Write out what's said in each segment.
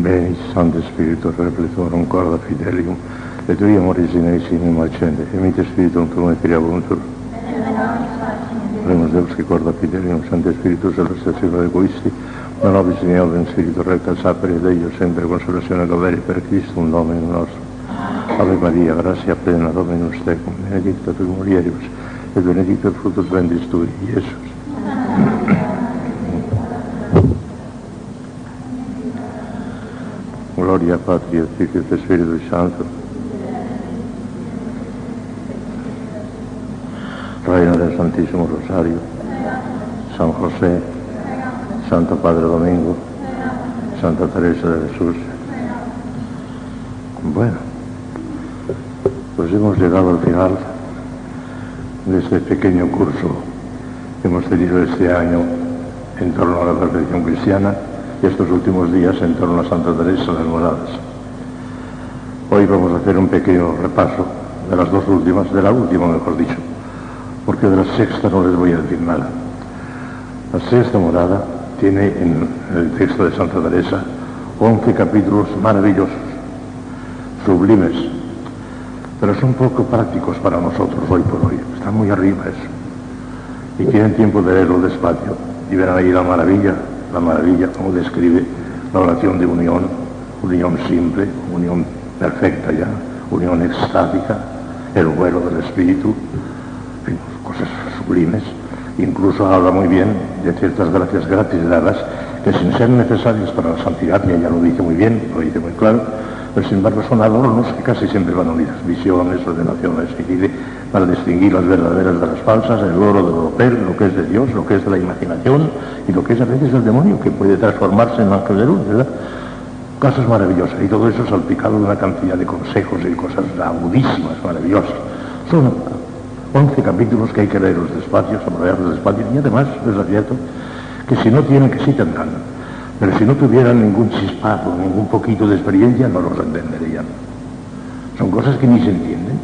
Bene, Santo Spirito, Repletorum, Corda Fidelium, et tui amoris in eis in accende, e mite Spiritum tuum et creabuntur. Remus Deus que corda Fidelium, Santo Spiritus, celestazione egoisti, non nobis in eodem Spiritu recta sapere Deio, sempre consolazione doveri per Cristo, un nome nostro. Ave Maria, gratia plena, Dominus tecum, benedicta tu mulieribus, et benedictus fructus ventris tui, Iesus. Gloria Patri et Filio et Spiritus Sancto. Reina del Santísimo Rosario, San José, Santo Padre Domingo, Santa Teresa de Jesús. Bueno, pues hemos llegado al final de este pequeño curso que hemos tenido este año en torno a la perfección cristiana y estos últimos días en torno a Santa Teresa de Moradas. Hoy vamos a hacer un pequeño repaso de las dos últimas, de la última mejor dicho, porque de la sexta no les voy a decir nada. La sexta morada tiene en el texto de Santa Teresa 11 capítulos maravillosos, sublimes, pero son poco prácticos para nosotros hoy por hoy. Están muy arriba eso. Y tienen tiempo de leerlo despacio y verán ahí la maravilla, la maravilla como describe la oración de unión, unión simple, unión perfecta ya, unión extática, el vuelo del espíritu, cosas sublimes. Incluso habla muy bien de ciertas gracias gratis dadas que sin ser necesarias para la santidad, y ella lo dice muy bien, lo dice muy claro, pero sin embargo son adornos que casi siempre van unidas, visiones, ordenaciones, y para distinguir las verdaderas de las falsas, el oro del opel, lo que es de Dios, lo que es de la imaginación y lo que es a veces el demonio, que puede transformarse en ángel de luz, ¿verdad? Casos maravillosos, y todo eso salpicado de una cantidad de consejos y cosas agudísimas, maravillosas. Son 11 capítulos que hay que leerlos despacio, subrayarlos despacio, y además, es cierto, que si no tienen, que sí tendrán, pero si no tuvieran ningún chispazo, ningún poquito de experiencia, no los entenderían. Son cosas que ni se entienden.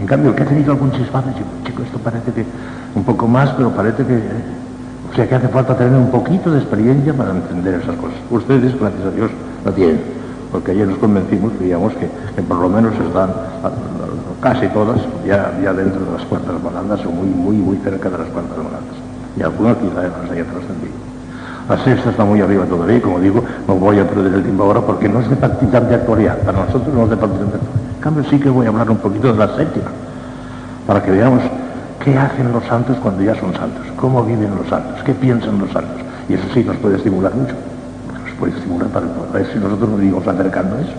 En cambio, el que ha tenido algún chispazo, chico, chico, esto parece que un poco más, pero parece que... O sea, que hace falta tener un poquito de experiencia para entender esas cosas. Ustedes, gracias a Dios, lo tienen. Porque ayer nos convencimos, digamos, que, que por lo menos están casi todas ya, ya dentro de las cuartas moradas o muy, muy, muy cerca de las cuartas moradas. Y algunas quizá las haya trascendido. La sexta está muy arriba todavía como digo, no voy a perder el tiempo ahora porque no es de particular de actualidad. Para nosotros no es de particular de actualidad. En cambio sí que voy a hablar un poquito de la séptima, para que veamos qué hacen los santos cuando ya son santos, cómo viven los santos, qué piensan los santos. Y eso sí nos puede estimular mucho. Nos puede estimular para, ver si nosotros nos íbamos acercando a eso.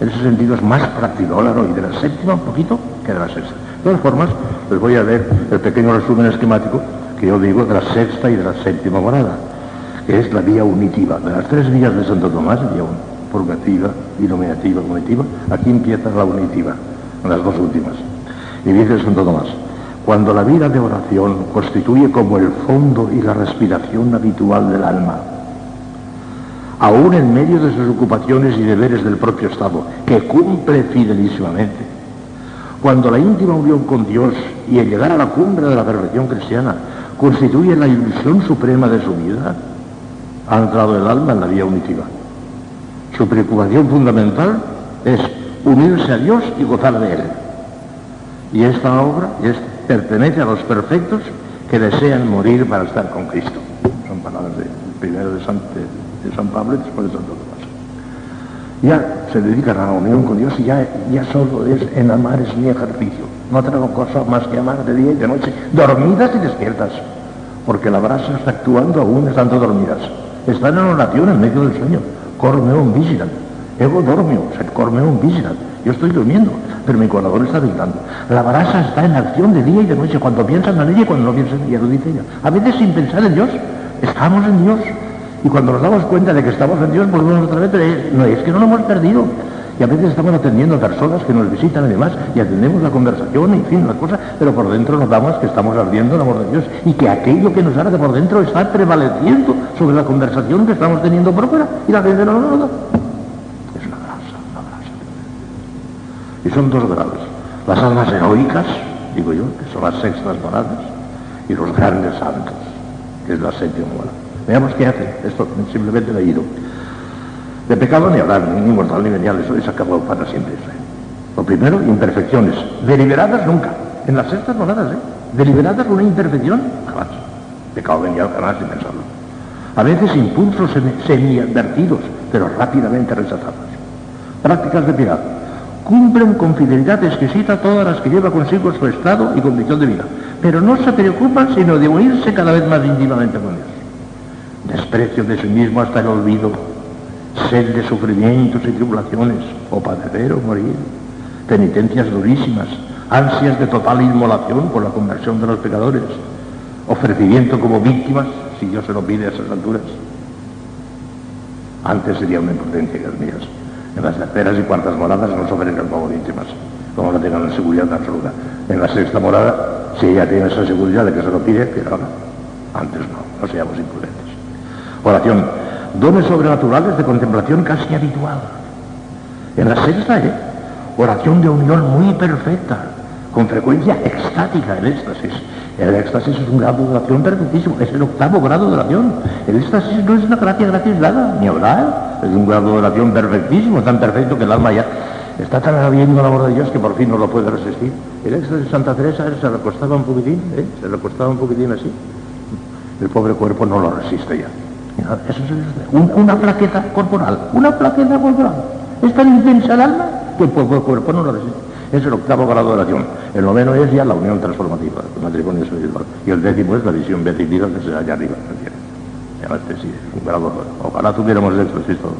En ese sentido es más practicólogo y de la séptima un poquito que de la sexta. De todas formas, les voy a ver el pequeño resumen esquemático que yo digo de la sexta y de la séptima morada, que es la vía unitiva. De las tres vías de Santo Tomás, vía purgativa, iluminativa, unitiva, aquí empieza la unitiva, las dos últimas. Y dice Santo Tomás, cuando la vida de oración constituye como el fondo y la respiración habitual del alma, aún en medio de sus ocupaciones y deberes del propio Estado, que cumple fidelísimamente, cuando la íntima unión con Dios y el llegar a la cumbre de la perfección cristiana constituye la ilusión suprema de su vida, ha entrado el alma en la vía unitiva. Su preocupación fundamental es unirse a Dios y gozar de Él. Y esta obra es, pertenece a los perfectos que desean morir para estar con Cristo. Son palabras de, primero de San, Pablo y después de Santo Tomás. Ya se dedican a la unión con Dios y ya, ya solo es en amar es mi ejercicio. No tengo cosa más que amar de día y de noche, dormidas y despiertas. Porque la brasa está actuando aún estando dormidas. Están en oración en medio del sueño. Cormeum vigilant. Ego dormio, sed cormeum vigilant. Yo estoy durmiendo, pero mi corazón está vigilando. La brasa está en acción de día y de noche, cuando piensan en ella y cuando no piensan en ella, lo dice ella. A veces sin pensar en Dios, estamos en Dios. Y cuando nos damos cuenta de que estamos en Dios, volvemos otra vez, no, es que no lo hemos perdido. Y a veces estamos atendiendo a personas que nos visitan y demás, y atendemos la conversación, en fin, las cosas, pero por dentro nos damos que estamos ardiendo en amor de Dios, y que aquello que nos arde por dentro está prevaleciendo sobre la conversación que estamos teniendo por fuera, y la gente no lo nota. Es una grasa, una grasa. Y son dos grados. Las almas heroicas, digo yo, que son las sextas moradas, y los grandes santos, que es la séptima morada. Veamos qué hace. Esto simplemente leído. De pecado ni hablar, ni mortal ni venial, eso es acabado para siempre. Lo primero, imperfecciones. Deliberadas nunca. En las sextas moradas, ¿eh? Deliberadas una imperfección, jamás. Pecado venial jamás sin pensarlo. A veces impulsos semi-advertidos, pero rápidamente rechazados. Prácticas de piedad. Cumplen con fidelidad exquisita todas las que lleva consigo su estado y condición de vida, pero no se preocupan sino de unirse cada vez más íntimamente con Dios. Desprecio de sí mismo hasta el olvido, sed de sufrimientos y tribulaciones, o padecer o morir, penitencias durísimas, ansias de total inmolación por la conversión de los pecadores, ofrecimiento como víctimas, si Dios se lo pide a esas alturas. Antes sería una impotencia, hijas mías. En las terceras y cuartas moradas no se ofrecen como víctimas, como la tengan la seguridad absoluta. En la sexta morada, si ella tiene esa seguridad de que se lo pide, que lo Antes no, no seamos imprudentes. Oración, dones sobrenaturales de contemplación casi habitual. En la sexta, ¿eh? oración de unión muy perfecta, con frecuencia extática, el éxtasis. El éxtasis es un grado de oración perfectísimo, es el octavo grado de oración. El éxtasis no es una gracia gratis nada, ni hablar, es un grado de oración perfectísimo, tan perfecto que el alma ya está tan habiendo el amor de Dios que por fin no lo puede resistir. El éxtasis de Santa Teresa se recostaba un poquitín, ¿eh? se recostaba un poquitín así. El pobre cuerpo no lo resiste ya. Eso es una plaqueta corporal, una plaqueta corporal. Es tan intensa el alma que el cuerpo no lo resiste. Es el octavo grado de oración. El noveno es ya la unión transformativa, el matrimonio espiritual. Y el décimo es la visión beatífica que se allá arriba. Este sí, un grado. Ojalá tuviéramos sí, todos.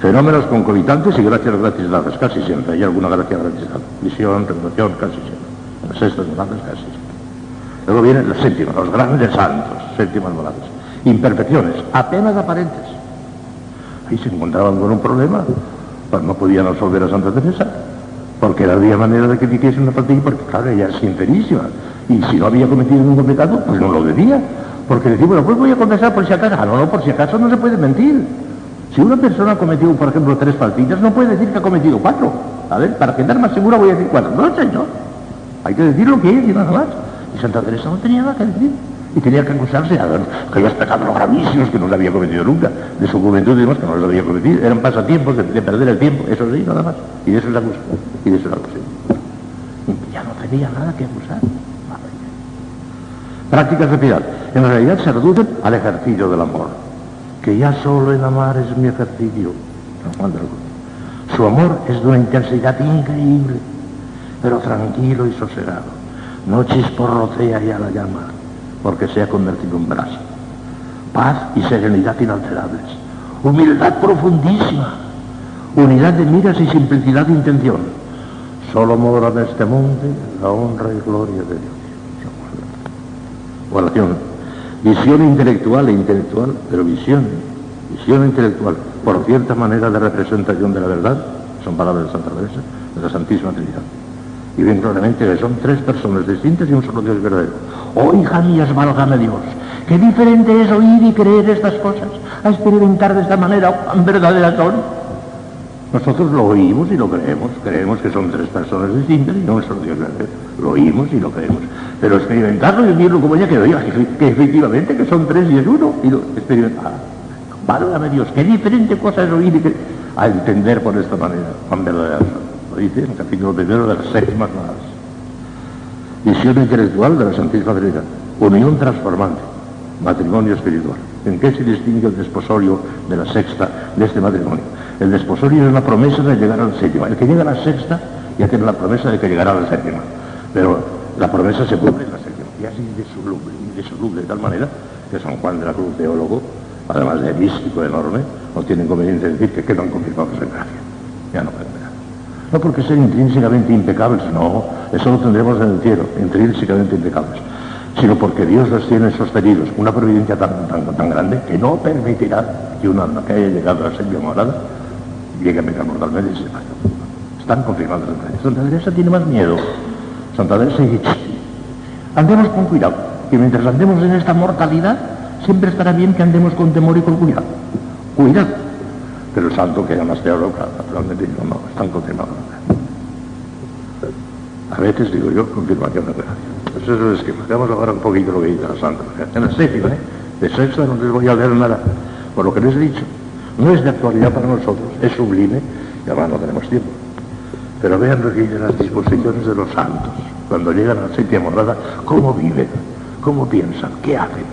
Fenómenos concomitantes y gracias gratis dadas, casi siempre. Hay alguna gracia gratis dada. Visión, revelación, casi siempre. Las sextas moradas, casi siempre. Luego vienen los séptimos, los grandes santos, séptimas moradas. Imperfecciones, apenas aparentes. Ahí se encontraban con un problema, pues no podían absolver a Santa Teresa porque no había manera de que hiciese una partida, porque claro, ella es sincerísima. Y si no había cometido ningún pecado, pues no lo debía. Porque decía, bueno, pues voy a confesar por si acaso. Ah, no, no, por si acaso no se puede mentir. Si una persona ha cometido, por ejemplo, tres faltillas, no puede decir que ha cometido cuatro. A ver, para quedar más segura voy a decir cuatro. No, señor. Hay que decir lo que es y nada más. Y Santa Teresa no tenía nada que decir y tenía que acusarse a aquellos pecados gravísimos que no le había cometido nunca, de su juventud y demás que no los había cometido, eran pasatiempos de, perder el tiempo, eso sí, nada más, y de eso se acusa, y de eso se acusa. Ya no tenía nada que acusar. Prácticas de piedad, en realidad se reducen al ejercicio del amor, que ya solo el amar es mi ejercicio. Su amor es de una intensidad increíble, pero tranquilo y sosegado. No chisporrocea ya la llama porque se ha convertido en brasa. Paz y serenidad inalterables. Humildad profundísima. Unidad de miras y simplicidad de intención. Solo mora en este monte la honra y gloria de Dios. Oración. Visión intelectual e intelectual, pero visión. Visión intelectual, por cierta manera de representación de la verdad, son palabras de Santa Teresa, de la Santísima Trinidad y ven claramente que son tres personas distintas y un solo Dios verdadero. Oh, hija mía, válgame Dios. Qué diferente es oír y creer estas cosas, a experimentar de esta manera tan verdadera son. Nosotros lo oímos y lo creemos, creemos que son tres personas distintas y un solo Dios verdadero. Lo oímos y lo creemos. Pero experimentarlo y vivirlo como ya que oiga, que, efectivamente que son tres y es uno, y lo experimentar. Válgame Dios, qué diferente cosa es oír y creer, a entender por esta manera, tan verdadera son dice en el capítulo primero de las séptimas más. Visión intelectual de la Santísima Trinidad. Unión transformante. Matrimonio espiritual. ¿En qué se distingue el desposorio de la sexta de este matrimonio? El desposorio es la promesa de llegar a la séptima. El que llega a la sexta ya tiene la promesa de que llegará a la séptima. Pero la promesa se cumple en la séptima. Y así indisoluble, de tal manera que San Juan de la Cruz, teólogo, además de místico enorme, no tiene inconveniente de decir que quedan confirmados en gracia. Ya no no porque sean intrínsecamente impecables, no, eso lo tendremos en el cielo, intrínsecamente impecables, sino porque Dios los tiene sostenidos, una providencia tan, tan, grande que no permitirá que un alma que haya llegado a ser morada llegue a pecar mortalmente y se vaya. Están confirmados en Santa Teresa tiene más miedo. Santa Teresa dice, andemos con cuidado, que mientras andemos en esta mortalidad, siempre estará bien que andemos con temor y con cuidado. Cuidado pero el santo que era más teólogo, naturalmente digo, no, están confirmados. A veces digo yo, confirmación de gracia. Pues eso es el esquema. Vamos a hablar un poquito lo que dice la santa. En la séptima, ¿eh? De sexta no les voy a leer nada, por lo que les he dicho. no es de actualidad para nosotros, es sublime y además no tenemos tiempo. Pero vean lo que dicen las disposiciones de los santos. Cuando llegan a la séptima morada, cómo viven, cómo piensan, qué hacen.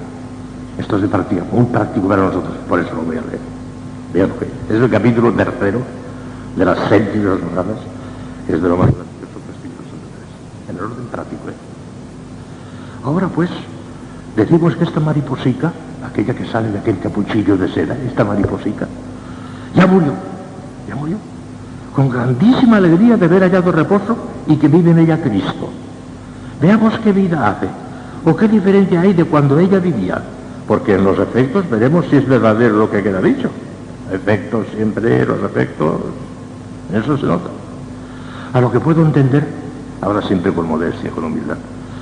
Esto es de práctica, muy práctico para nosotros, por eso lo voy a leer. Vean que es el capítulo tercero de las séptimas moradas, es de lo más gracioso que en el orden práctico. ¿eh? Ahora pues, decimos que esta mariposica, aquella que sale de aquel capuchillo de seda, esta mariposica, ya murió, ya murió con grandísima alegría de haber hallado reposo y que vive en ella Cristo. Veamos qué vida hace o qué diferencia hay de cuando ella vivía, porque en los efectos veremos si es verdadero lo que queda dicho. Efectos siempre, los efectos, eso se nota. A lo que puedo entender, ahora siempre con modestia, con humildad,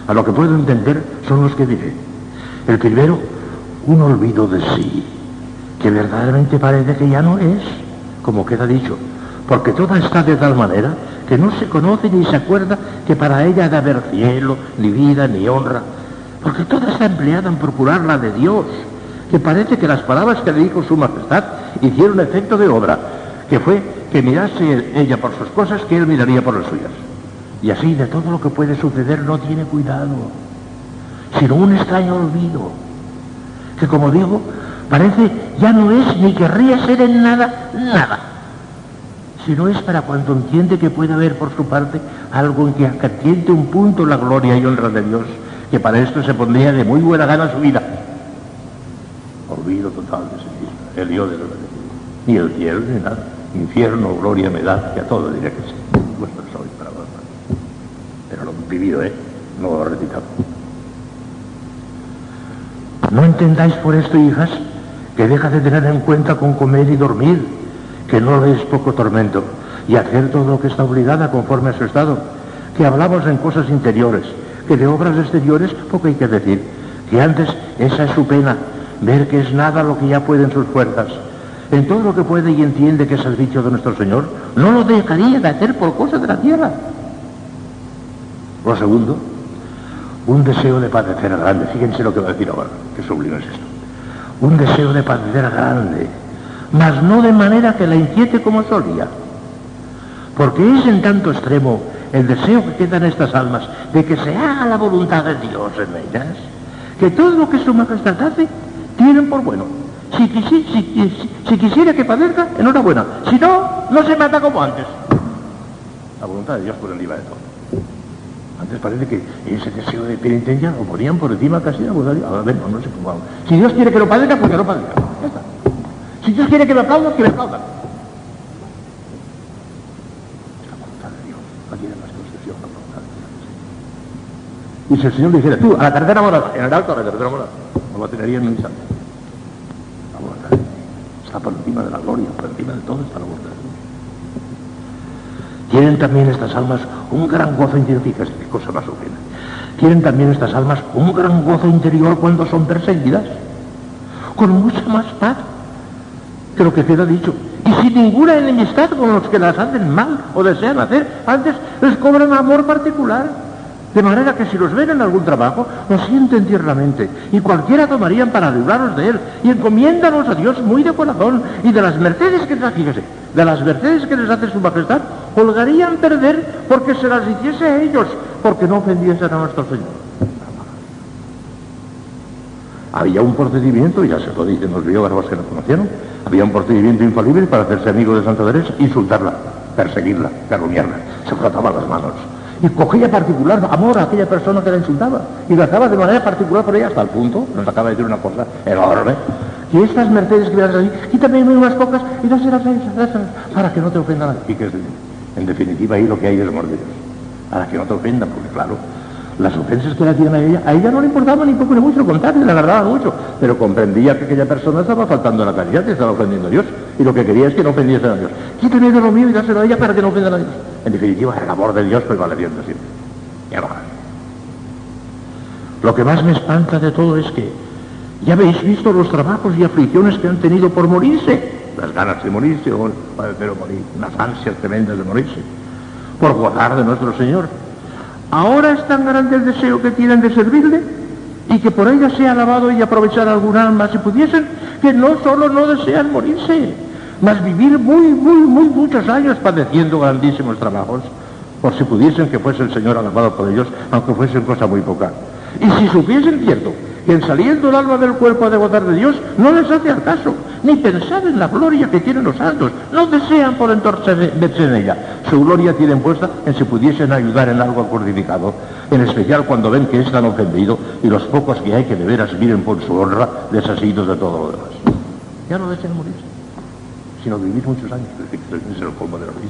a lo que puedo entender son los que diré. El primero, un olvido de sí, que verdaderamente parece que ya no es, como queda dicho, porque toda está de tal manera que no se conoce ni se acuerda que para ella ha de haber cielo, ni vida, ni honra, porque toda está empleada en procurar la de Dios, que parece que las palabras que le dijo su majestad hicieron efecto de obra, que fue que mirase ella por sus cosas, que él miraría por las suyas. Y así de todo lo que puede suceder no tiene cuidado, sino un extraño olvido, que como digo, parece ya no es ni querría ser en nada, nada si no es para cuando entiende que puede haber por su parte algo en que atiende un punto la gloria y honra de Dios, que para esto se pondría de muy buena gana su vida. De el Dios de la Ni el cielo ni nada. Infierno, gloria me da, que a todo diré que sí. Vuestro soy para vos. Pero lo vivido, ¿eh? No lo he recitado. No entendáis por esto, hijas, que deja de tener en cuenta con comer y dormir que no es poco tormento, y hacer todo lo que está obligada conforme a su estado, que hablamos en cosas interiores, que de obras exteriores poco hay que decir, que antes esa es su pena, ver que es nada lo que ya pueden sus fuerzas. En todo lo que puede y entiende que es el dicho de nuestro Señor, no lo dejaría de hacer por cosas de la tierra. Lo segundo, un deseo de padecer grande. Fíjense lo que va a decir ahora, que sublime es esto. Un deseo de padecer grande mas no de manera que la inquiete como solía. Porque es en tanto extremo el deseo que queda en estas almas de que se haga la voluntad de Dios en ellas, que todo lo que su majestad hace, tienen por bueno. Si, quisiera que padezca, enhorabuena. Si no, no se mata como antes. La voluntad de Dios por encima de todo. Antes parece que ese deseo de penitencia lo ponían por encima casi de la voluntad de Dios. Ahora, no, no sé cómo. Si Dios quiere que lo padezca, pues que lo padezca. Si Dios quiere que me aplaudan, que me aplaudan. La voluntad de Dios. La. Y si el Señor le dijera, tú, a la tercera morada, en el alto a la tercera morada, tenería en. La voluntad. Está por encima de la gloria, por encima de todo está la voluntad. Tienen también estas almas un gran gozo interior, fíjate qué cosa más horrible. Tienen también estas almas un gran gozo interior cuando son perseguidas, con mucha más paz que lo que queda dicho. Y sin ninguna enemistad con los que las hacen mal o desean hacer, antes les cobran amor particular. De manera que si los ven en algún trabajo, lo sienten tiernamente y cualquiera tomarían para libraros de él y encomiéndanos a Dios muy de corazón y de las mercedes que les fíjese, de las mercedes que les hace su majestad, holgarían perder porque se las hiciese a ellos, porque no ofendiesen a nuestro Señor. Había un procedimiento, ya se lo dicen los biógrafos que lo conocieron, había un procedimiento infalible para hacerse amigo de Santa Teresa, insultarla, perseguirla, calumniarla. Se frotaba las manos. Y cogía particular amor a aquella persona que la insultaba. Y hacía de manera particular por ella hasta el punto, nos acaba de decir una cosa enorme, que estas mercedes que das ahí, quítame unas pocas y dáselas a esas, para que no te ofendan. Y que en definitiva ahí lo que hay es amor de Dios. Para que no te ofendan, porque claro, las ofensas que le hacían a ella, a ella no le importaba ni poco ni mucho, lo contrario, le agradaba mucho, pero comprendía que aquella persona estaba faltando a la caridad y estaba ofendiendo a Dios, y lo que quería es que no ofendiese a Dios. Quítame de lo mío y dáselo a ella para que no ofendan a Dios. En definitiva, el amor de Dios prevaleciendo siempre. Ya va. Lo que más me espanta de todo es que ya habéis visto los trabajos y aflicciones que han tenido por morirse, las ganas de morirse o padecer o morir, unas ansias tremendas de morirse, por gozar de nuestro Señor Ahora es tan grande el deseo que tienen de servirle y que por ella sea alabado y aprovechar algún alma si pudiesen, que no solo no desean morirse, más vivir muy, muy, muy muchos años padeciendo grandísimos trabajos, por si pudiesen que fuese el Señor alabado por ellos, aunque fuesen cosa muy poca. Y si supiesen cierto que en saliendo el alma del cuerpo de gozar de Dios, no les hace al caso, ni pensar en la gloria que tienen los santos, no desean por entonces verse en ella. Su gloria tienen puesta en si pudiesen ayudar en algo al crucificado, en especial cuando ven que es tan ofendido y los pocos que hay que de veras viven por su honra desasidos de todo lo demás. Ya no desean morir, sino vivir muchos años, es el colmo de lo mismo,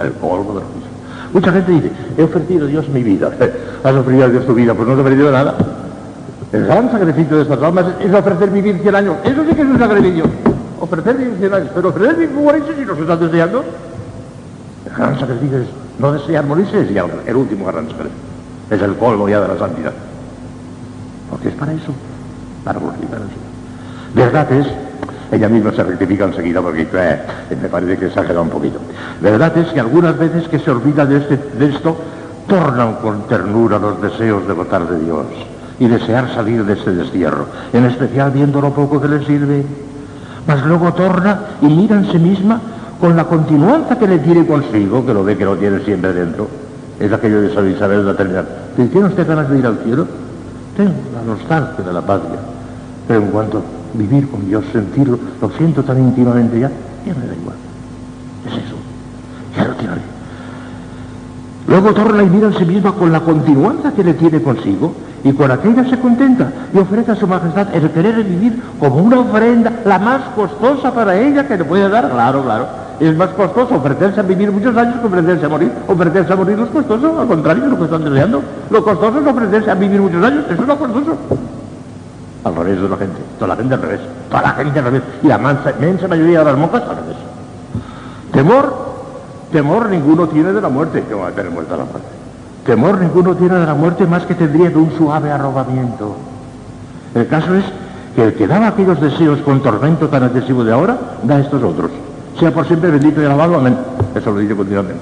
el colmo de lo mismo. Mucha gente dice, he ofrecido a Dios mi vida. Has ofrecido a Dios tu vida, pues no te ha ofrecido nada. El gran sacrificio de estas almas es ofrecer vivir 100 años. Eso sí que es un sacrificio. Ofrecer vivir 100 años. Pero ofrecer vivir 40 si los estás deseando. El gran sacrificio es no desear morirse, es ya el último gran sacrificio. Es el colmo ya de la santidad. Porque es para eso, para glorificar al Señor. Verdad es ella misma se rectifica enseguida porque eh, me parece que exagera un poquito. Verdad es que algunas veces que se olvida de, este, de esto, tornan con ternura los deseos de votar de Dios y desear salir de este destierro, en especial viendo lo poco que le sirve. Mas luego torna y mira en sí misma con la continuanza que le tiene consigo, que lo ve que lo tiene siempre dentro. Es aquello de San Isabel de la Trinidad. ¿Tiene usted ganas de ir al cielo? Tengo la nostalgia de la patria. Pero en cuanto vivir con Dios, sentirlo, lo siento tan íntimamente ya, ya me da igual. Es eso, ya lo. Luego torna y mira en sí misma con la continuanza que le tiene consigo y con aquella se contenta y ofrece a su majestad el querer vivir como una ofrenda, la más costosa para ella que le puede dar. Claro, claro. Es más costoso ofrecerse a vivir muchos años que ofrecerse a morir. Ofrecerse a morir no es costoso, al contrario, es lo que están deseando. Lo costoso es ofrecerse a vivir muchos años, eso es lo costoso al revés de la gente, toda la gente al revés, toda la gente al revés, y la inmensa mayoría de las monjas al revés. Temor, temor ninguno tiene de la muerte, que va a tener muerta la muerte. Temor ninguno tiene de la muerte más que tendría de un suave arrobamiento. El caso es que el que daba aquellos deseos con tormento tan excesivo de ahora, da estos otros. Sea por siempre bendito y alabado, amén. Eso lo dice continuamente.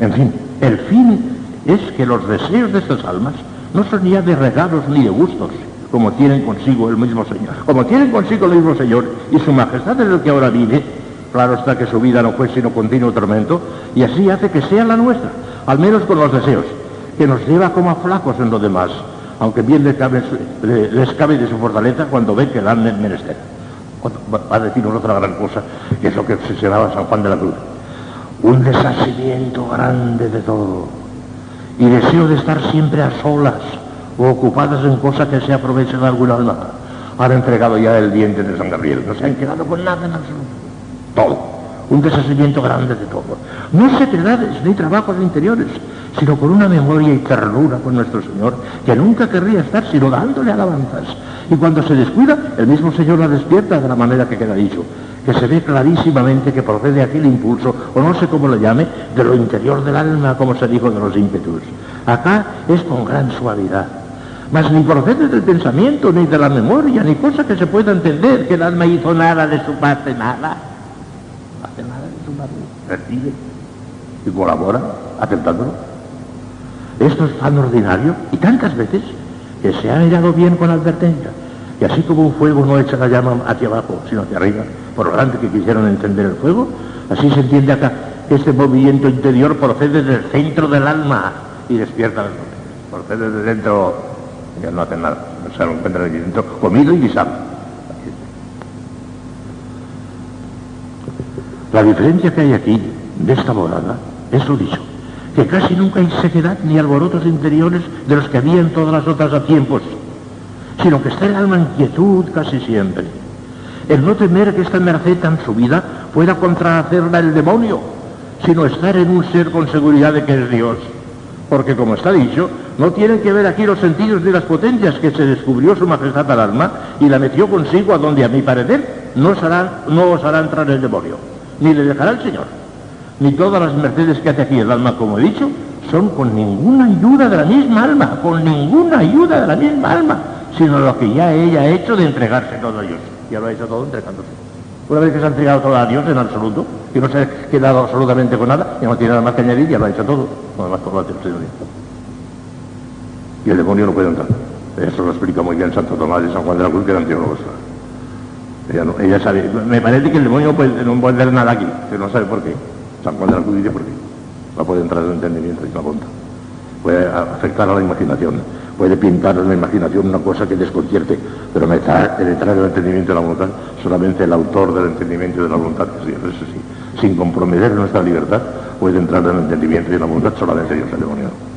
En fin, el fin es que los deseos de estas almas no son ya de regalos ni de gustos, como tienen consigo el mismo Señor. Como tienen consigo el mismo Señor y su majestad es el que ahora vive, claro está que su vida no fue sino continuo tormento, y así hace que sea la nuestra, al menos con los deseos, que nos lleva como a flacos en lo demás, aunque bien les cabe, de su fortaleza cuando ve que dan menester. Va a decirnos otra gran cosa, que es lo que obsesionaba San Juan de la Cruz. Un deshacimiento grande de todo y deseo de estar siempre a solas o ocupadas en cosas que se aprovechen de algún alma. Han entregado ya el diente de San Gabriel, no se han quedado con nada en absoluto. Todo. Un deshacimiento grande de todo. No secredades ni trabajos interiores, sino con una memoria y ternura con nuestro Señor, que nunca querría estar sino dándole alabanzas. Y cuando se descuida, el mismo Señor la despierta de la manera que queda dicho que se ve clarísimamente que procede aquel impulso, o no sé cómo lo llame, de lo interior del alma, como se dijo de los ímpetus. Acá es con gran suavidad. Mas ni procede del pensamiento, ni de la memoria, ni cosa que se pueda entender, que el alma hizo nada de su parte, nada. Hace nada de su parte, recibe y colabora aceptándolo. Esto es tan ordinario y tantas veces que se ha mirado bien con advertencia. Y así como un fuego no echa la llama hacia abajo, sino hacia arriba, por lo que quisieron encender el fuego, así se entiende acá que este movimiento interior procede del centro del alma y despierta noches. Procede de dentro, ya no hacen nada, se lo encuentran aquí dentro, comido y guisado. La diferencia que hay aquí, de esta morada, es lo dicho, que casi nunca hay sequedad ni alborotos interiores de los que había en todas las otras a tiempos, sino que está el alma en quietud casi siempre el no temer que esta merced tan subida pueda contrahacerla el demonio, sino estar en un ser con seguridad de que es Dios. Porque como está dicho, no tienen que ver aquí los sentidos de las potencias que se descubrió su majestad al alma y la metió consigo a donde a mi parecer no os hará, no os hará entrar el demonio, ni le dejará el Señor. Ni todas las mercedes que hace aquí el alma, como he dicho, son con ninguna ayuda de la misma alma, con ninguna ayuda de la misma alma, sino lo que ya ella ha hecho de entregarse todo a Dios ya lo ha hecho todo entregándose. Una vez que se ha entregado todo a Dios en absoluto, que no se ha quedado absolutamente con nada, ya no tiene nada más que añadir, ya lo ha hecho todo. Lo demás todo lo ha hecho. Y el demonio no puede entrar. Eso lo explica muy bien Santo Tomás y San Juan de la Cruz, que eran teólogos. Ella, no, ella sabe, me parece que el demonio puede, no puede hacer nada aquí, que no sabe por qué. San Juan de la Cruz dice por qué. No puede entrar en el entendimiento y la voluntad. Puede afectar a la imaginación, puede pintar en la imaginación una cosa que desconcierte, pero detrás del entendimiento y la voluntad, solamente el autor del entendimiento y de la voluntad, que eso sí, sin comprometer nuestra libertad, puede entrar en el entendimiento y la voluntad solamente Dios, el demonio.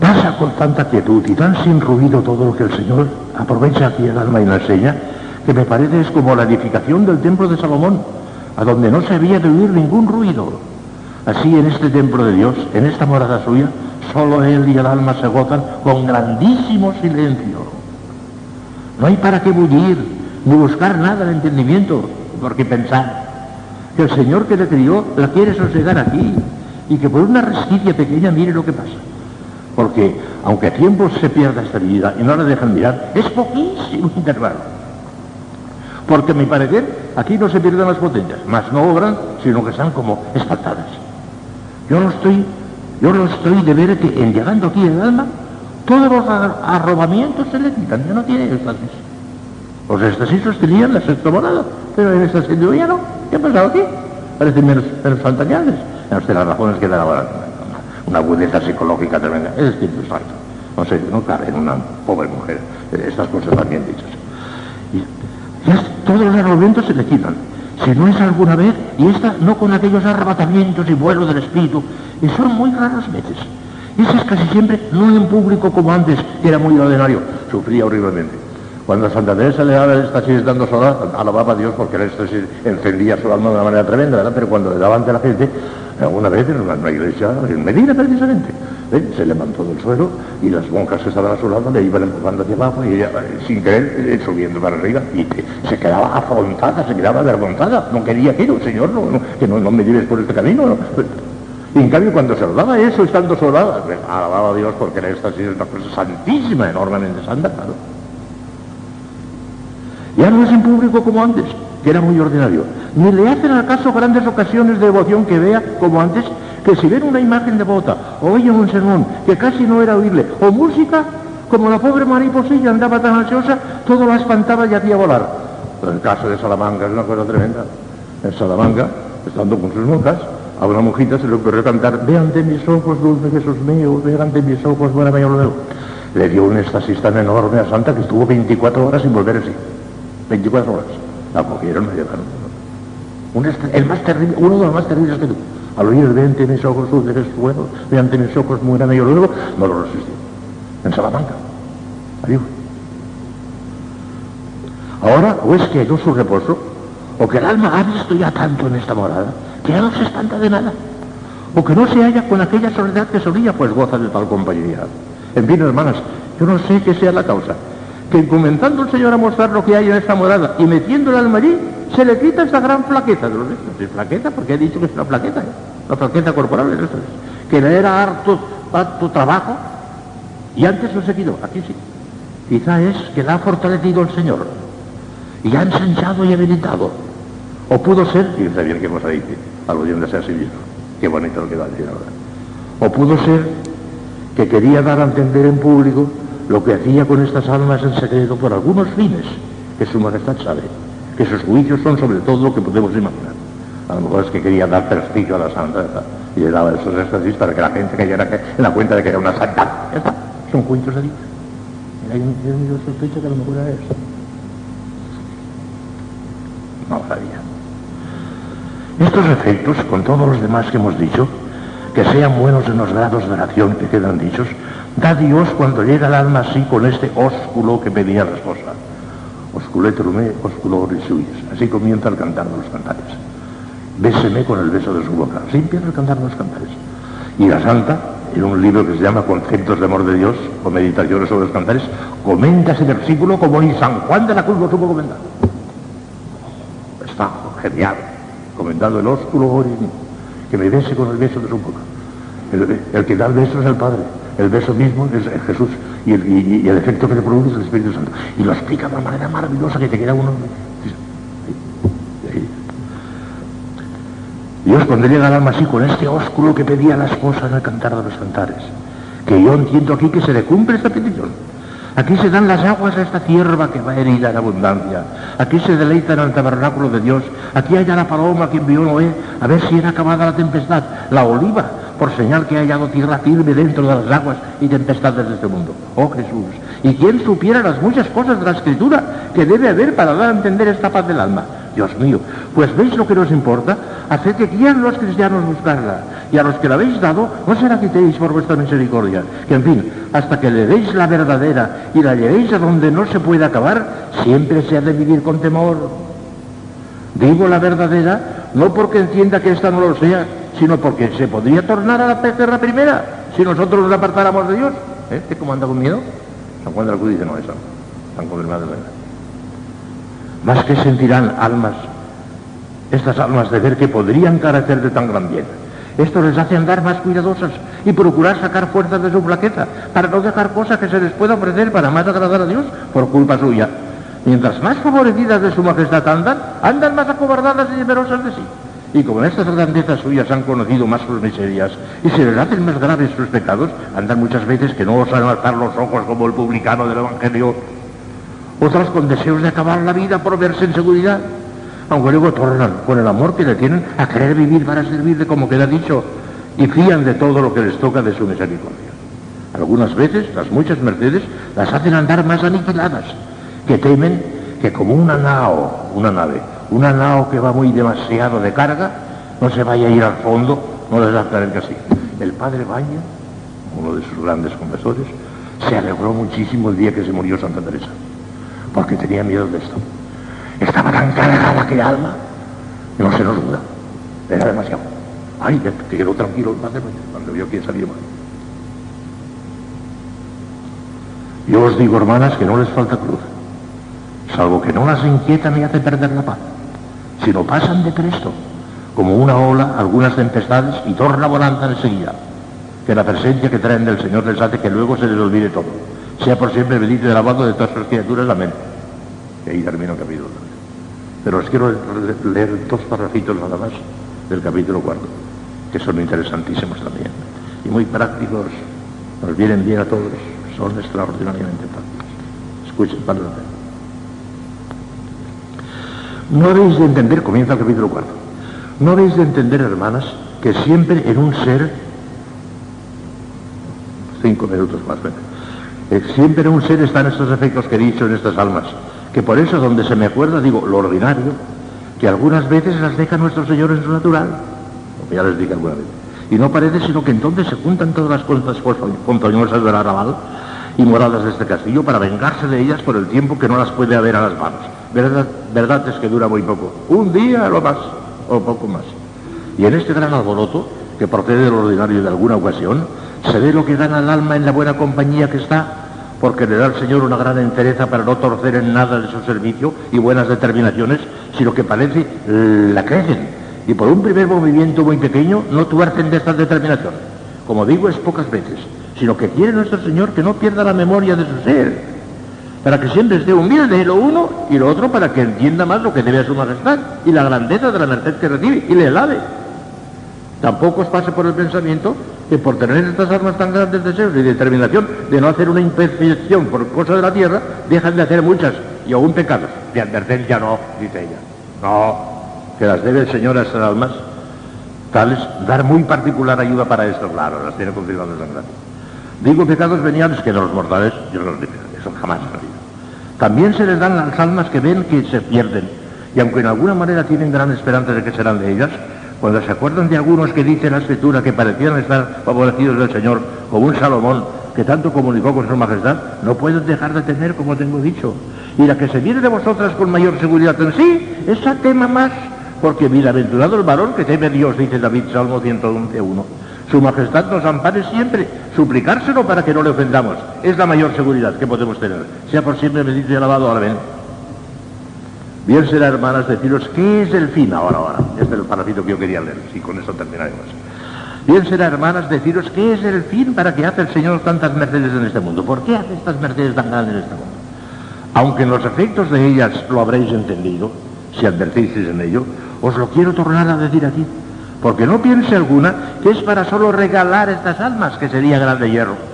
Pasa con tanta quietud y tan sin ruido todo lo que el Señor aprovecha aquí el alma y la enseña, que me parece es como la edificación del templo de Salomón, a donde no se había de oír ningún ruido. Así en este templo de Dios, en esta morada suya, solo él y el alma se gozan con grandísimo silencio. No hay para qué bullir, ni buscar nada de entendimiento, porque pensar que el Señor que le crió la quiere sosegar aquí y que por una resquicia pequeña mire lo que pasa. Porque aunque a tiempo se pierda esta vida y no la dejan mirar, es poquísimo intervalo. Porque a mi parecer aquí no se pierden las potencias, más no obran, sino que están como espaltadas. Yo no estoy, yo no estoy de ver que en llegando aquí el alma, todos los arrobamientos se le quitan, ya no tiene éxtasis. Los éxtasis tenían la sexta morada, pero en esta sentido no. ¿Qué ha pasado aquí? Parecen menos, menos sé las razones que dan ahora una agudeza psicológica tremenda. Es Espíritu Santo. No sé, no cabe en una pobre mujer estas cosas también dichas. Y todos los arrobamientos se le quitan. Si no es alguna vez, y esta no con aquellos arrebatamientos y vuelos del espíritu, y son muy raras veces. Y es casi siempre no en público como antes, que era muy ordinario, sufría horriblemente. Cuando a Santa Teresa le daba el éxtasis dando sola, alababa a Dios porque el éxtasis encendía su alma de una manera tremenda, ¿verdad? Pero cuando le daba ante la gente, una vez en una, iglesia, en Medina precisamente, ¿eh? se levantó del suelo y las monjas que estaban a su lado le iban empujando hacia abajo y ella, eh, sin querer, eh, subiendo para arriba y se quedaba afrontada, se quedaba avergonzada, no quería que no, señor, no, que no, me lleves por este camino. Y en cambio cuando se lo eso, estando sola, alababa a Dios porque era esta es una cosa santísima, enormemente santa, claro. Ya no es en público como antes que era muy ordinario. Ni le hacen acaso grandes ocasiones de devoción que vea, como antes, que si ven una imagen devota, o oyen un sermón que casi no era oírle, o música, como la pobre mariposilla andaba tan ansiosa, todo la espantaba y hacía volar. Pero el caso de Salamanca es una cosa tremenda. En Salamanca, estando con sus monjas, a una monjita se le ocurrió cantar, ve ante mis ojos, dulce Jesús mío, ve ante mis ojos, buena mayor Le dio un éxtasis tan enorme a Santa que estuvo 24 horas sin volver así. 24 horas. La cogieron, la llevaron. uno de los más terribles que tú. Al oír de ante mis ojos dejes fuego, de ante mis ojos mueran ellos luego, no lo resistió. En Salamanca. Adiós. Ahora, o es que halló su reposo, o que el alma ha visto ya tanto en esta morada, que ya no se espanta de nada, o que no se halla con aquella soledad que solía, pues goza de tal compañía. En fin, hermanas, yo no sé qué sea la causa, que comenzando el Señor a mostrar lo que hay en esta morada y metiendo el alma se le quita esa gran flaqueza de los ¿Es flaqueza? Porque he dicho que es una flaqueza, ¿eh? la flaqueza corporal de que le era harto, harto trabajo y antes no se quitó, aquí sí. Quizá es que la ha fortalecido el Señor y ha ensanchado y habilitado. O pudo ser, y está bien que hemos dicho, aludiéndose a sí mismo, qué bonito lo que va a decir ahora. O pudo ser que quería dar a entender en público lo que hacía con estas almas en secreto por algunos fines, que su majestad sabe, que sus juicios son sobre todo lo que podemos imaginar. A lo mejor es que quería dar prestigio a la santa y le daba esos éxtasis para que la gente cayera en la cuenta de que era una santa. Ya está, son juicios de Dios. Hay un, yo sospecho que a lo mejor era eso. No sabía. Estos efectos, con todos los demás que hemos dicho, que sean buenos en los grados de oración que quedan dichos, Da Dios cuando llega el alma así con este ósculo que pedía la esposa. Osculetrumé, osculo suyas. Así comienza el cantar de los cantares. Béseme con el beso de su boca. Así empieza el cantar de los cantares. Y la santa, en un libro que se llama Conceptos de Amor de Dios o Meditaciones sobre los cantares, comenta ese versículo como ni San Juan de la Cruz lo supo comentar. Está genial, comentando el ósculo que me bese con el beso de su boca. El, el que da el beso es el Padre el beso mismo es Jesús y el, efecto que le produce es el Espíritu Santo. Y lo explica de una manera maravillosa que te queda uno... Dios cuando llega al alma así con este ósculo que pedía la esposa en el cantar de los cantares, que yo entiendo aquí que se le cumple esta petición. Aquí se dan las aguas a esta tierra que va herida en abundancia. Aquí se deleita en el tabernáculo de Dios. Aquí haya la paloma que envió Noé a ver si era acabada la tempestad. La oliva, por señal que ha hallado tierra firme dentro de las aguas y tempestades de este mundo. Oh Jesús. ¿Y quién supiera las muchas cosas de la Escritura que debe haber para dar a entender esta paz del alma? Dios mío, pues veis lo que nos importa, haced que quieran los cristianos buscarla, y a los que la habéis dado, no se la quitéis por vuestra misericordia, que en fin, hasta que le deis la verdadera y la llevéis a donde no se puede acabar, siempre se ha de vivir con temor. Digo la verdadera, no porque entienda que esta no lo sea, sino porque se podría tornar a la tierra primera, si nosotros nos apartáramos de Dios. ¿Eh? ¿Cómo anda con miedo? San Juan de la Cruz dice, no, eso, San confirmado de la más que sentirán almas, estas almas de ver que podrían carecer de tan gran bien. Esto les hace andar más cuidadosas y procurar sacar fuerzas de su flaqueza para no dejar cosas que se les pueda ofrecer para más agradar a Dios por culpa suya. Mientras más favorecidas de su majestad andan, andan más acobardadas y temerosas de sí. Y como estas grandezas suyas han conocido más sus miserias y se les hacen más graves sus pecados, andan muchas veces que no osan alzar los ojos como el publicano del Evangelio otras con deseos de acabar la vida por verse en seguridad, aunque luego tornan con el amor que le tienen a querer vivir para servirle como queda dicho y fían de todo lo que les toca de su misericordia. Algunas veces las muchas mercedes las hacen andar más aniquiladas, que temen que como una nao, una nave, una nao que va muy demasiado de carga, no se vaya a ir al fondo, no les va a caer casi. El padre Baña, uno de sus grandes confesores, se alegró muchísimo el día que se murió Santa Teresa porque tenía miedo de esto. Estaba tan cargada aquella alma no se nos duda. Era demasiado. Ay, que quedó tranquilo el padre cuando vio que salía mal. Yo os digo, hermanas, que no les falta cruz, salvo que no las inquieta ni hace perder la paz, sino pasan de Cristo, como una ola, algunas tempestades, y torna volando enseguida, que la presencia que traen del Señor les hace que luego se les olvide todo sea por siempre bendito y alabado de todas sus criaturas. Amén. Y ahí termino el capítulo. Pero os quiero leer dos parrafitos nada más del capítulo cuarto, que son interesantísimos también. Y muy prácticos, nos vienen bien a todos, son extraordinariamente prácticos. Escuchen, padre. No habéis de entender, comienza el capítulo cuarto, no habéis de entender, hermanas, que siempre en un ser, cinco minutos más, menos siempre en un ser están estos efectos que he dicho en estas almas, que por eso donde se me acuerda digo lo ordinario, que algunas veces las deja nuestro Señor en su natural, como ya les dije alguna vez. Y no parece sino que entonces se juntan todas las cosas ponzoñosas del arrabal y moradas de este castillo para vengarse de ellas por el tiempo que no las puede haber a las manos. Verdad, verdad es que dura muy poco, un día lo más, o poco más. Y en este gran alboroto, que procede del ordinario de alguna ocasión, se ve lo que gana el alma en la buena compañía que está porque le da al Señor una gran entereza para no torcer en nada de su servicio y buenas determinaciones, sino que parece la crecen. Y por un primer movimiento muy pequeño no tuercen de esta determinación. Como digo, es pocas veces, sino que quiere nuestro Señor que no pierda la memoria de su ser, para que siempre esté humilde lo uno y lo otro para que entienda más lo que debe a su majestad y la grandeza de la merced que recibe y le alabe. Tampoco os pase por el pensamiento que por tener estas armas tan grandes deseos y determinación de no hacer una imperfección por cosa de la tierra, dejan de hacer muchas y aún pecados. De advertencia no, dice ella. No, que las debe el Señor a estas almas, tales, dar muy particular ayuda para esto, claro, las tiene confirmadas en gracia. Digo pecados veniales que los mortales, Dios los libera, eso jamás. También se les dan las almas que ven que se pierden, y aunque en alguna manera tienen gran esperanza de que serán de ellas, cuando se acuerdan de algunos que dicen la escritura que parecían estar favorecidos del Señor, como un Salomón que tanto comunicó con su majestad, no pueden dejar de tener, como tengo dicho. Y la que se viene de vosotras con mayor seguridad en sí, esa tema más, porque bienaventurado el varón que teme a Dios, dice David, Salmo 111.1. Su majestad nos ampare siempre, suplicárselo para que no le ofendamos. Es la mayor seguridad que podemos tener. Sea por siempre bendito y alabado. Amén. Bien será, hermanas, deciros qué es el fin ahora, ahora. Este es el parafito que yo quería leer, y con eso terminaremos. Bien será, hermanas, deciros qué es el fin para que hace el Señor tantas mercedes en este mundo. ¿Por qué hace estas mercedes tan grandes en este mundo? Aunque en los efectos de ellas lo habréis entendido, si advertisteis en ello, os lo quiero tornar a decir aquí. Porque no piense alguna que es para solo regalar estas almas, que sería grande hierro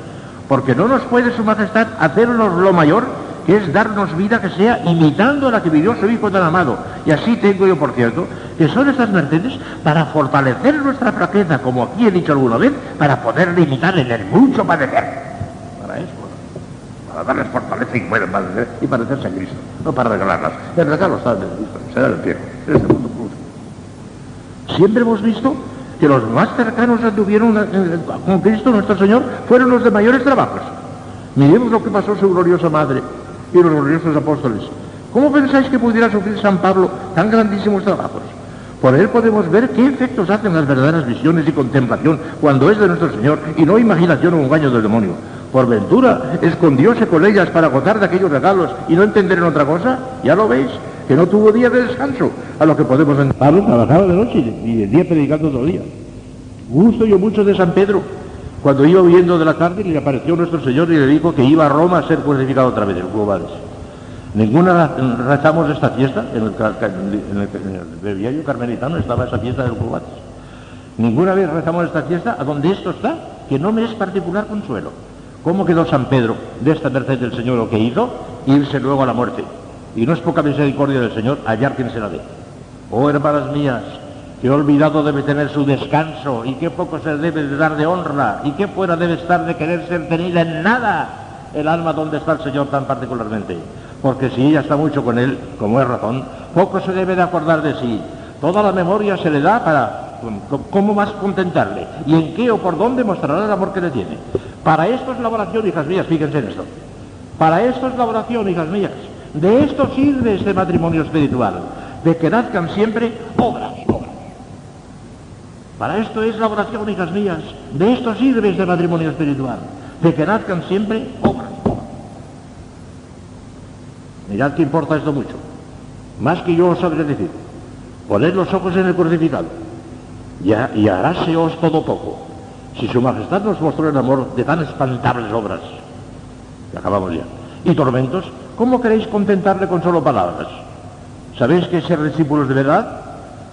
porque no nos puede su majestad hacernos lo mayor, que es darnos vida que sea imitando a la que vivió su hijo tan amado. Y así tengo yo, por cierto, que son estas mercedes para fortalecer nuestra fraqueza, como aquí he dicho alguna vez, para poderle imitar en el mucho padecer. Para eso, para darles fortaleza y pueden padecer y padecerse a Cristo, no para regalarlas. El regalo está en el Cristo, será el cielo, en este mundo. Siempre hemos visto que los más cercanos anduvieron eh, con Cristo nuestro Señor fueron los de mayores trabajos. Miremos lo que pasó su gloriosa madre y los gloriosos apóstoles. ¿Cómo pensáis que pudiera sufrir San Pablo tan grandísimos trabajos? Por él podemos ver qué efectos hacen las verdaderas visiones y contemplación cuando es de nuestro Señor y no imaginación o engaño del demonio. Por ventura, escondióse con ellas para gozar de aquellos regalos y no entender en otra cosa. ¿Ya lo veis? Que no tuvo día de descanso, a lo que podemos entender. Pablo trabajaba de noche y de día predicando todo el día. Gusto yo mucho de San Pedro, cuando iba huyendo de la tarde le apareció nuestro Señor y le dijo que iba a Roma a ser crucificado otra vez en Cubades. Ninguna rezamos esta fiesta, en el, en el, carmelitano estaba esa fiesta del Cubades. Ninguna vez rezamos esta fiesta a donde esto está, que no me es particular consuelo. ¿Cómo quedó San Pedro de esta merced del Señor lo que hizo? Irse luego a la muerte. Y no es poca misericordia del Señor hallar quien se la dé. Oh hermanas mías, que olvidado debe tener su descanso y qué poco se debe de dar de honra y qué fuera debe estar de querer ser tenida en nada el alma donde está el Señor tan particularmente. Porque si ella está mucho con Él, como es razón, poco se debe de acordar de sí. Toda la memoria se le da para cómo más contentarle y en qué o por dónde mostrará el amor que le tiene. Para esto es la oración, hijas mías, fíjense en esto. Para esto es la oración, hijas mías. De esto sirve este matrimonio espiritual, de que nazcan siempre obras. Para esto es la oración, hijas mías. De esto sirve este matrimonio espiritual, de que nazcan siempre obras. Mirad que importa esto mucho. Más que yo os sabré decir. Poned los ojos en el crucificado y, y haráseos todo poco. Si su majestad nos mostró el amor de tan espantables obras, y acabamos ya, y tormentos, ¿Cómo queréis contentarle con solo palabras? ¿Sabéis que ser discípulos de verdad?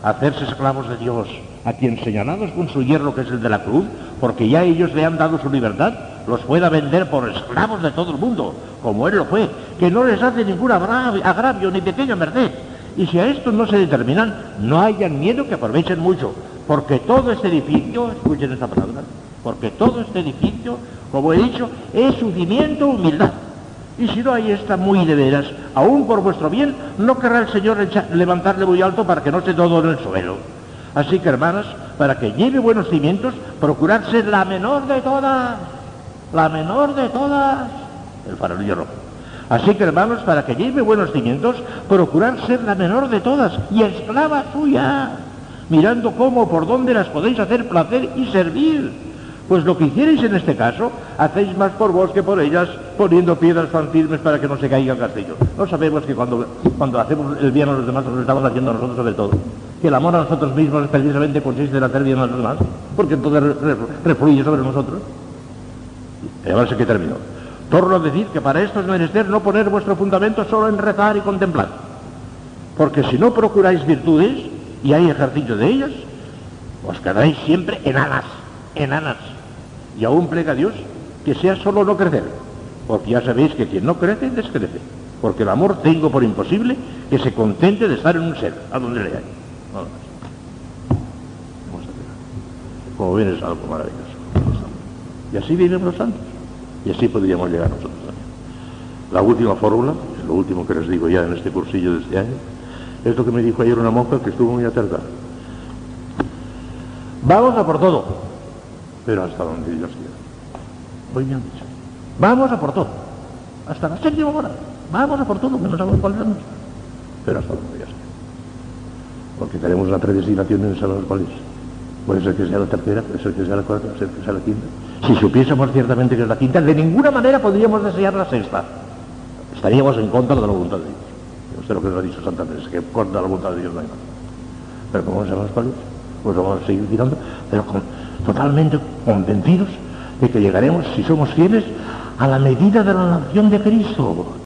Hacerse esclavos de Dios, a quien señalados con su hierro que es el de la cruz, porque ya ellos le han dado su libertad, los pueda vender por esclavos de todo el mundo, como él lo fue, que no les hace ningún agravio ni pequeña merced. Y si a esto no se determinan, no hayan miedo que aprovechen mucho, porque todo este edificio, escuchen esta palabra, porque todo este edificio, como he dicho, es su cimiento humildad. Y si no, ahí está muy de veras. Aún por vuestro bien, no querrá el Señor levantarle muy alto para que no esté todo en el suelo. Así que, hermanas, para que lleve buenos cimientos, procurad ser la menor de todas. La menor de todas. El farolillo rojo. Así que, hermanos, para que lleve buenos cimientos, procurad ser la menor de todas y esclava suya, mirando cómo, por dónde las podéis hacer placer y servir pues lo que hicierais en este caso, hacéis más por vos que por ellas, poniendo piedras tan firmes para que no se caiga el castillo. No sabemos que cuando, cuando hacemos el bien a los demás, lo estamos haciendo nosotros sobre todo. Que el amor a nosotros mismos precisamente consiste en hacer bien a los demás, porque entonces refluye sobre nosotros. Y ahora sé que terminó. Torno a decir que para esto es menester no poner vuestro fundamento solo en rezar y contemplar. Porque si no procuráis virtudes, y hay ejercicio de ellas, os quedaréis siempre enanas, enanas y aún plega a Dios que sea solo no crecer, porque ya sabéis que quien no crece, descrece, porque el amor tengo por imposible que se contente de estar en un ser, a donde le hay. Como ven es algo maravilloso. Y así viven los santos. Y así podríamos llegar nosotros también. La última fórmula, lo último que les digo ya en este cursillo de este año, es lo que me dijo ayer una monja que estuvo muy acertada. Vamos a por todo pero hasta donde Dios quiera. Hoy me han dicho, vamos a por todo, hasta la séptima hora, vamos a por todo, que no sabemos cuál es pero hasta donde Dios quiera. Porque tenemos una predestinación en saber cuál es. Puede ser que sea la tercera, puede ser que sea la cuarta, puede ser que sea la quinta. Si supiésemos ciertamente que es la quinta, de ninguna manera podríamos desear la sexta. Estaríamos en contra de la voluntad de Dios. Usted lo que nos ha dicho Santa que contra la voluntad de Dios no hay nada. Pero como sabemos cuál es, pues vamos a seguir tirando, pero con, totalmente convencidos de que llegaremos, si somos fieles, a la medida de la nación de Cristo.